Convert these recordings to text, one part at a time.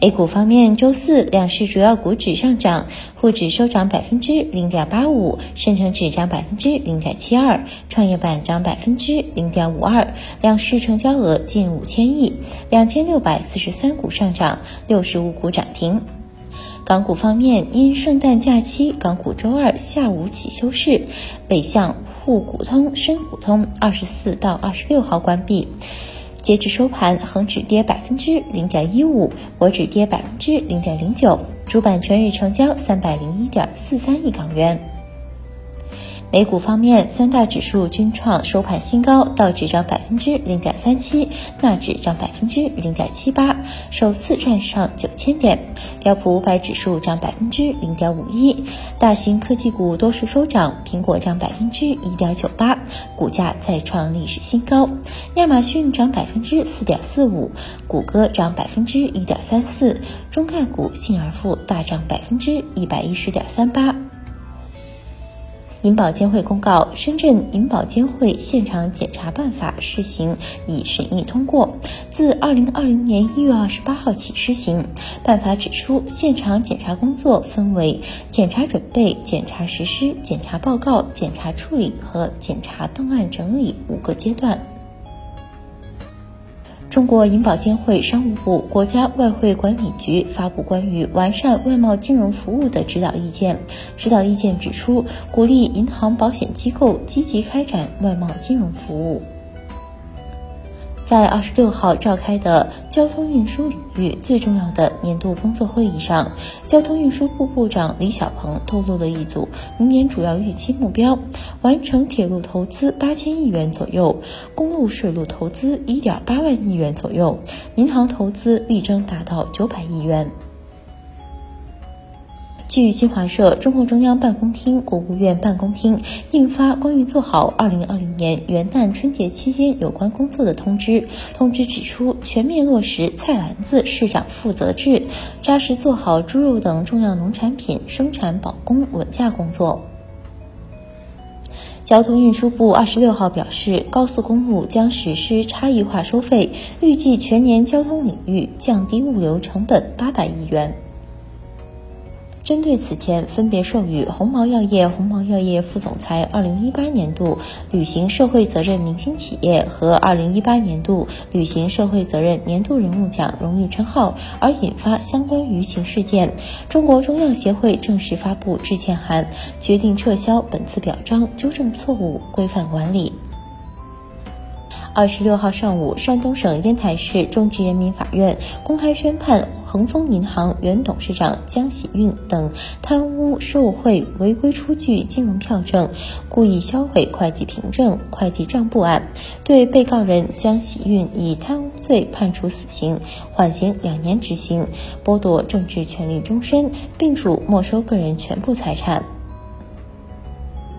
A 股方面，周四两市主要股指上涨，沪指收涨百分之零点八五，深成指涨百分之零点七二，创业板涨百分之零点五二。两市成交额近五千亿，两千六百四十三股上涨，六十五股涨停。港股方面，因圣诞假期，港股周二下午起休市，北向沪股通、深股通二十四到二十六号关闭。截至收盘，恒指跌百分之零点一五，国指跌百分之零点零九，主板全日成交三百零一点四三亿港元。美股方面，三大指数均创收盘新高，道指涨百分之零点三七，纳指涨百分之零点七八，首次站上九千点；标普五百指数涨百分之零点五一，大型科技股多数收涨，苹果涨百分之一点九八，股价再创历史新高；亚马逊涨百分之四点四五，谷歌涨百分之一点三四，中概股幸而富大涨百分之一百一十点三八。银保监会公告，深圳银保监会现场检查办法试行已审议通过，自二零二零年一月二十八号起施行。办法指出，现场检查工作分为检查准备、检查实施、检查报告、检查处理和检查档案整理五个阶段。中国银保监会、商务部、国家外汇管理局发布关于完善外贸金融服务的指导意见。指导意见指出，鼓励银行、保险机构积极开展外贸金融服务。在二十六号召开的交通运输领域最重要的年度工作会议上，交通运输部部长李小鹏透露了一组明年主要预期目标：完成铁路投资八千亿元左右，公路水路投资一点八万亿元左右，民航投资力争达到九百亿元。据新华社，中共中央办公厅、国务院办公厅印发关于做好二零二零年元旦春节期间有关工作的通知。通知指出，全面落实菜篮子市长负责制，扎实做好猪肉等重要农产品生产保供稳价工作。交通运输部二十六号表示，高速公路将实施差异化收费，预计全年交通领域降低物流成本八百亿元。针对此前分别授予鸿茅药业鸿茅药业副总裁二零一八年度履行社会责任明星企业和二零一八年度履行社会责任年度人物奖荣誉称号而引发相关舆情事件，中国中药协会正式发布致歉函，决定撤销本次表彰，纠正错误，规范管理。二十六号上午，山东省烟台市中级人民法院公开宣判恒丰银行原董事长江喜运等贪污受贿、违规出具金融票证、故意销毁会计凭证、会计账簿案，对被告人江喜运以贪污罪判处死刑，缓刑两年执行，剥夺政治权利终身，并处没收个人全部财产。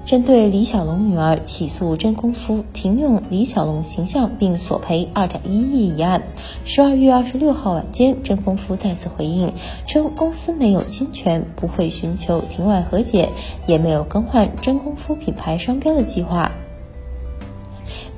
针对李小龙女儿起诉真功夫停用李小龙形象并索赔二点一亿一案，十二月二十六号晚间，真功夫再次回应称，公司没有侵权，不会寻求庭外和解，也没有更换真功夫品牌商标的计划。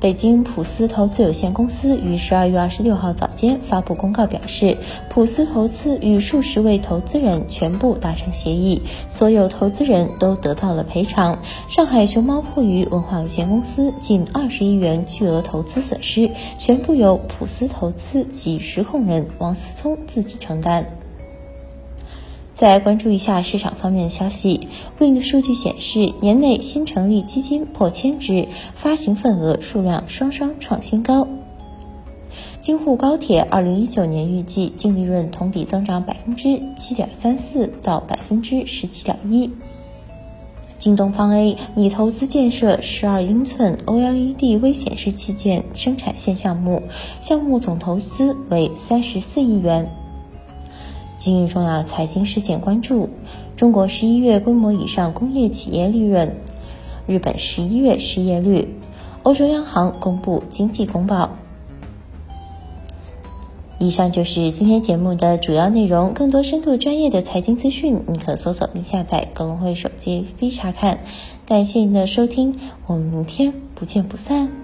北京普思投资有限公司于十二月二十六号早间发布公告表示，普思投资与数十位投资人全部达成协议，所有投资人都得到了赔偿。上海熊猫互娱文化有限公司近二十亿元巨额投资损失，全部由普思投资及实控人王思聪自己承担。再关注一下市场方面的消息。Wind 数据显示，年内新成立基金破千只，发行份额数量双双创新高。京沪高铁二零一九年预计净利润同比增长百分之七点三四到百分之十七点一。京东方 A 拟投资建设十二英寸 OLED 微显示器件生产线项目，项目总投资为三十四亿元。今日重要财经事件关注：中国十一月规模以上工业企业利润，日本十一月失业率，欧洲央行公布经济公报。以上就是今天节目的主要内容。更多深度专业的财经资讯，你可搜索并下载高隆汇手机 APP 查看。感谢您的收听，我们明天不见不散。